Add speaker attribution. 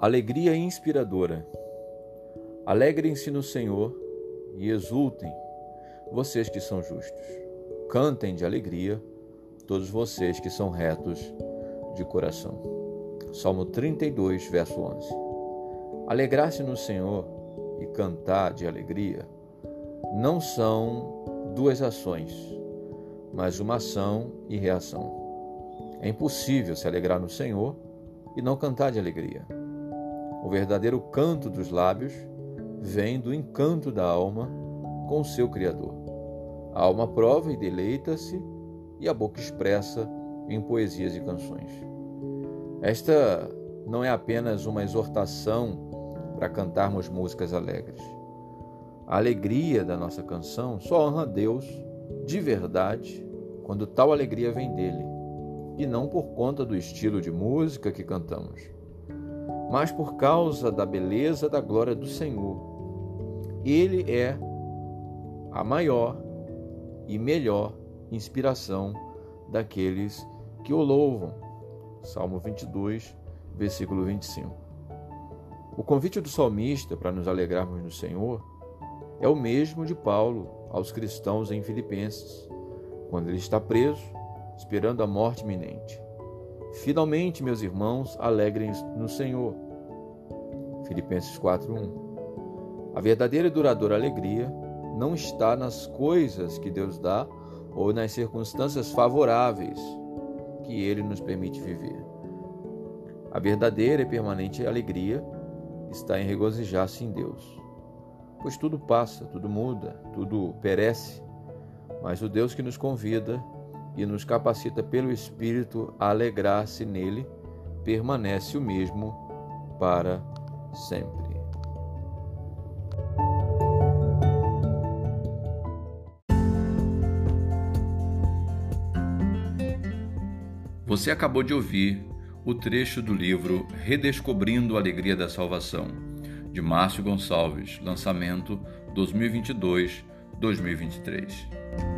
Speaker 1: Alegria inspiradora. Alegrem-se no Senhor e exultem, vocês que são justos. Cantem de alegria, todos vocês que são retos de coração. Salmo 32, verso 11. Alegrar-se no Senhor e cantar de alegria não são duas ações, mas uma ação e reação. É impossível se alegrar no Senhor e não cantar de alegria. O verdadeiro canto dos lábios vem do encanto da alma com o seu Criador. A alma prova e deleita-se, e a boca expressa em poesias e canções. Esta não é apenas uma exortação para cantarmos músicas alegres. A alegria da nossa canção só honra a Deus de verdade quando tal alegria vem dele, e não por conta do estilo de música que cantamos, mas por causa da beleza da glória do Senhor. Ele é a maior e melhor inspiração daqueles que o louvam. Salmo 22, versículo 25. O convite do salmista para nos alegrarmos no Senhor é o mesmo de Paulo aos cristãos em Filipenses, quando ele está preso, esperando a morte iminente. Finalmente, meus irmãos, alegrem no Senhor. Filipenses 4:1. A verdadeira e duradoura alegria não está nas coisas que Deus dá ou nas circunstâncias favoráveis que ele nos permite viver. A verdadeira e permanente alegria está em regozijar-se em Deus. Pois tudo passa, tudo muda, tudo perece, mas o Deus que nos convida e nos capacita pelo Espírito a alegrar-se nele permanece o mesmo para sempre. Você acabou de ouvir o trecho do livro Redescobrindo a Alegria da Salvação, de Márcio Gonçalves, lançamento 2022-2023.